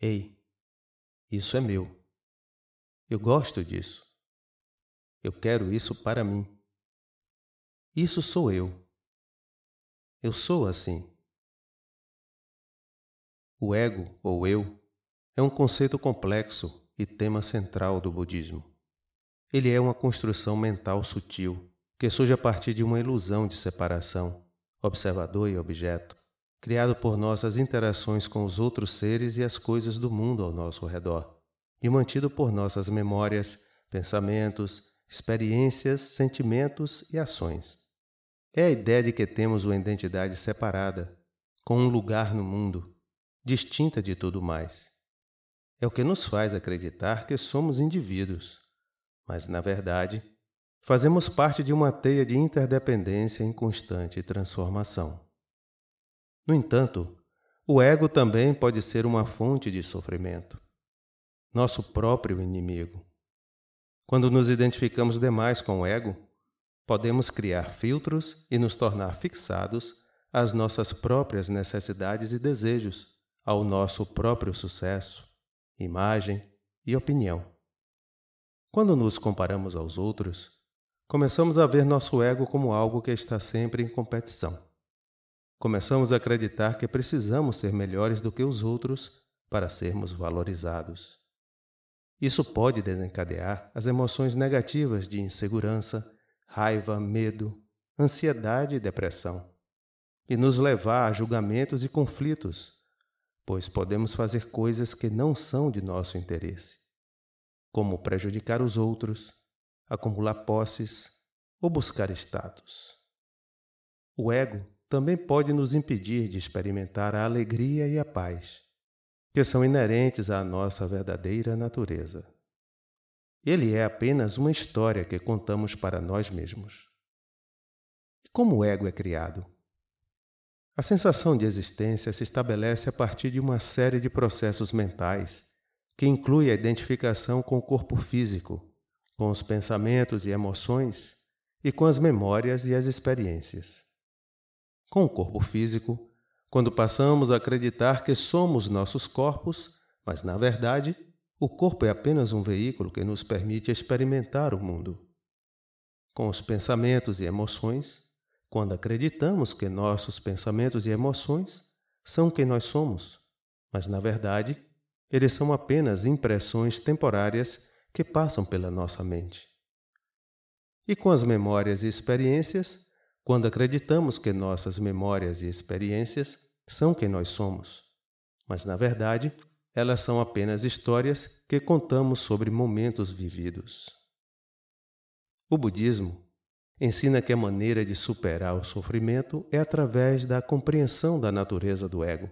Ei, isso é meu. Eu gosto disso. Eu quero isso para mim. Isso sou eu. Eu sou assim. O ego, ou eu, é um conceito complexo e tema central do budismo. Ele é uma construção mental sutil que surge a partir de uma ilusão de separação, observador e objeto, criado por nossas interações com os outros seres e as coisas do mundo ao nosso redor e mantido por nossas memórias, pensamentos, experiências, sentimentos e ações. É a ideia de que temos uma identidade separada, com um lugar no mundo, distinta de tudo mais. É o que nos faz acreditar que somos indivíduos, mas, na verdade, fazemos parte de uma teia de interdependência em constante transformação. No entanto, o ego também pode ser uma fonte de sofrimento nosso próprio inimigo. Quando nos identificamos demais com o ego, podemos criar filtros e nos tornar fixados às nossas próprias necessidades e desejos, ao nosso próprio sucesso, imagem e opinião. Quando nos comparamos aos outros, começamos a ver nosso ego como algo que está sempre em competição. Começamos a acreditar que precisamos ser melhores do que os outros para sermos valorizados. Isso pode desencadear as emoções negativas de insegurança, raiva, medo, ansiedade e depressão, e nos levar a julgamentos e conflitos, pois podemos fazer coisas que não são de nosso interesse, como prejudicar os outros, acumular posses ou buscar status. O ego também pode nos impedir de experimentar a alegria e a paz que são inerentes à nossa verdadeira natureza. Ele é apenas uma história que contamos para nós mesmos. Como o ego é criado? A sensação de existência se estabelece a partir de uma série de processos mentais que inclui a identificação com o corpo físico, com os pensamentos e emoções e com as memórias e as experiências. Com o corpo físico, quando passamos a acreditar que somos nossos corpos, mas na verdade, o corpo é apenas um veículo que nos permite experimentar o mundo. Com os pensamentos e emoções, quando acreditamos que nossos pensamentos e emoções são quem nós somos, mas na verdade, eles são apenas impressões temporárias que passam pela nossa mente. E com as memórias e experiências, quando acreditamos que nossas memórias e experiências são quem nós somos, mas na verdade elas são apenas histórias que contamos sobre momentos vividos. O budismo ensina que a maneira de superar o sofrimento é através da compreensão da natureza do ego.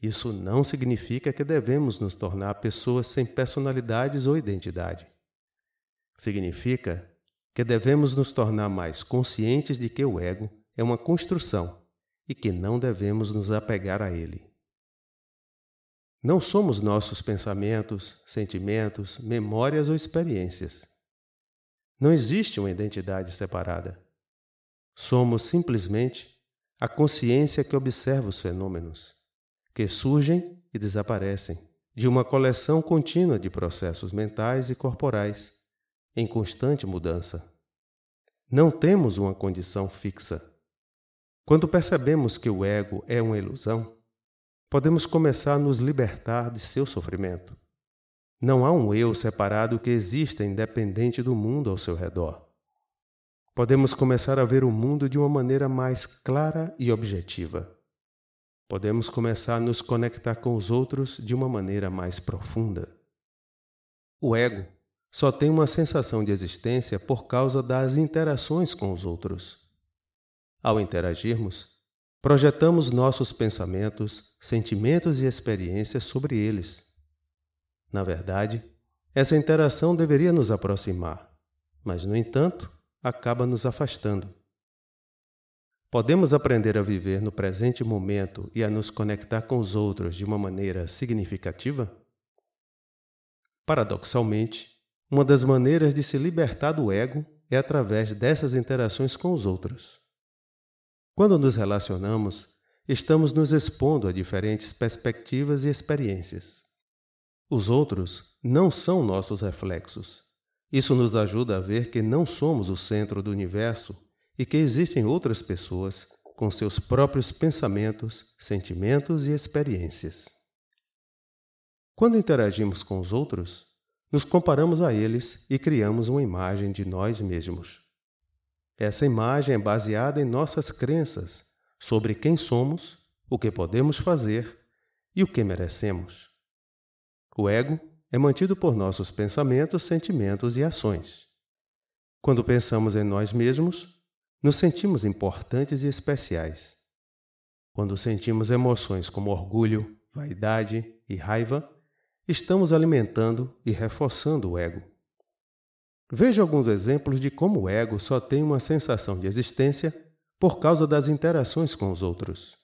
Isso não significa que devemos nos tornar pessoas sem personalidades ou identidade. Significa que devemos nos tornar mais conscientes de que o ego é uma construção e que não devemos nos apegar a ele. Não somos nossos pensamentos, sentimentos, memórias ou experiências. Não existe uma identidade separada. Somos simplesmente a consciência que observa os fenômenos, que surgem e desaparecem, de uma coleção contínua de processos mentais e corporais em constante mudança. Não temos uma condição fixa. Quando percebemos que o ego é uma ilusão, podemos começar a nos libertar de seu sofrimento. Não há um eu separado que exista independente do mundo ao seu redor. Podemos começar a ver o mundo de uma maneira mais clara e objetiva. Podemos começar a nos conectar com os outros de uma maneira mais profunda. O ego só tem uma sensação de existência por causa das interações com os outros. Ao interagirmos, projetamos nossos pensamentos, sentimentos e experiências sobre eles. Na verdade, essa interação deveria nos aproximar, mas, no entanto, acaba nos afastando. Podemos aprender a viver no presente momento e a nos conectar com os outros de uma maneira significativa? Paradoxalmente, uma das maneiras de se libertar do ego é através dessas interações com os outros. Quando nos relacionamos, estamos nos expondo a diferentes perspectivas e experiências. Os outros não são nossos reflexos. Isso nos ajuda a ver que não somos o centro do universo e que existem outras pessoas com seus próprios pensamentos, sentimentos e experiências. Quando interagimos com os outros, nos comparamos a eles e criamos uma imagem de nós mesmos. Essa imagem é baseada em nossas crenças sobre quem somos, o que podemos fazer e o que merecemos. O ego é mantido por nossos pensamentos, sentimentos e ações. Quando pensamos em nós mesmos, nos sentimos importantes e especiais. Quando sentimos emoções como orgulho, vaidade e raiva, estamos alimentando e reforçando o ego. Veja alguns exemplos de como o ego só tem uma sensação de existência por causa das interações com os outros.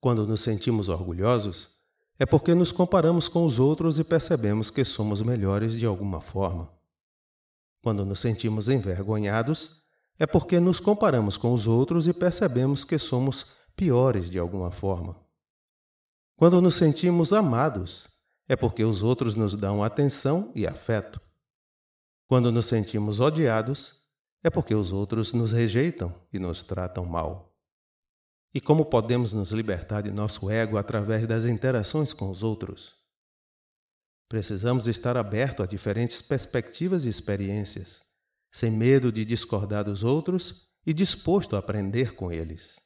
Quando nos sentimos orgulhosos, é porque nos comparamos com os outros e percebemos que somos melhores de alguma forma. Quando nos sentimos envergonhados, é porque nos comparamos com os outros e percebemos que somos piores de alguma forma. Quando nos sentimos amados, é porque os outros nos dão atenção e afeto. Quando nos sentimos odiados, é porque os outros nos rejeitam e nos tratam mal. E como podemos nos libertar de nosso ego através das interações com os outros? Precisamos estar aberto a diferentes perspectivas e experiências, sem medo de discordar dos outros e disposto a aprender com eles.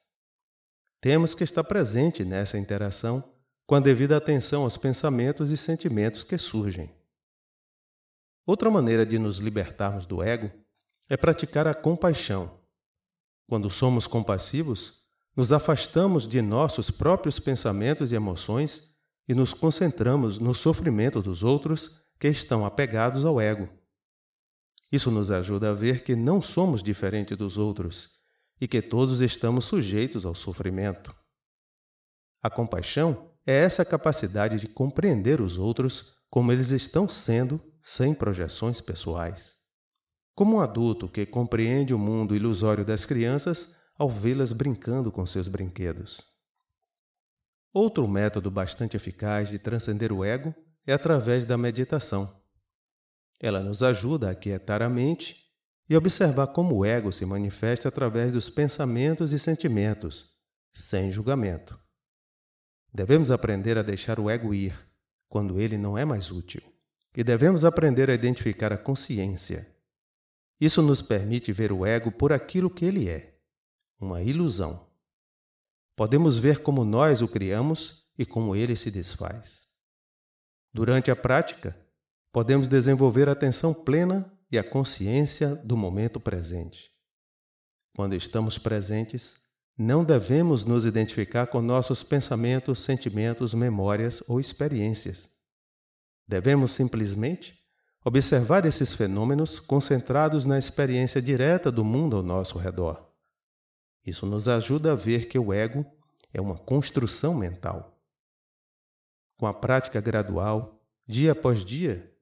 Temos que estar presente nessa interação com a devida atenção aos pensamentos e sentimentos que surgem. Outra maneira de nos libertarmos do ego é praticar a compaixão. Quando somos compassivos, nos afastamos de nossos próprios pensamentos e emoções e nos concentramos no sofrimento dos outros que estão apegados ao ego. Isso nos ajuda a ver que não somos diferentes dos outros e que todos estamos sujeitos ao sofrimento. A compaixão é essa capacidade de compreender os outros como eles estão sendo, sem projeções pessoais. Como um adulto que compreende o mundo ilusório das crianças ao vê-las brincando com seus brinquedos. Outro método bastante eficaz de transcender o ego é através da meditação. Ela nos ajuda a quietar a mente e observar como o ego se manifesta através dos pensamentos e sentimentos, sem julgamento. Devemos aprender a deixar o ego ir quando ele não é mais útil. E devemos aprender a identificar a consciência. Isso nos permite ver o ego por aquilo que ele é uma ilusão podemos ver como nós o criamos e como ele se desfaz. Durante a prática, podemos desenvolver a atenção plena e a consciência do momento presente. Quando estamos presentes, não devemos nos identificar com nossos pensamentos, sentimentos, memórias ou experiências. Devemos simplesmente observar esses fenômenos concentrados na experiência direta do mundo ao nosso redor. Isso nos ajuda a ver que o ego é uma construção mental. Com a prática gradual, dia após dia,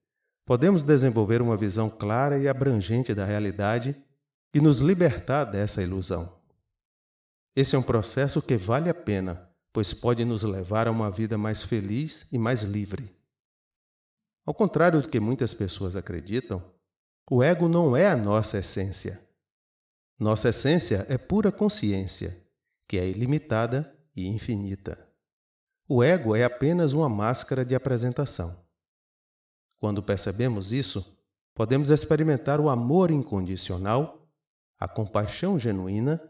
podemos desenvolver uma visão clara e abrangente da realidade e nos libertar dessa ilusão. Esse é um processo que vale a pena, pois pode nos levar a uma vida mais feliz e mais livre. Ao contrário do que muitas pessoas acreditam, o ego não é a nossa essência. Nossa essência é pura consciência, que é ilimitada e infinita. O ego é apenas uma máscara de apresentação. Quando percebemos isso, podemos experimentar o amor incondicional, a compaixão genuína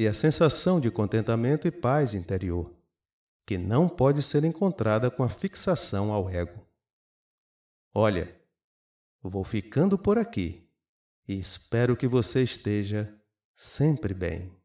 e a sensação de contentamento e paz interior, que não pode ser encontrada com a fixação ao ego. Olha, vou ficando por aqui e espero que você esteja sempre bem.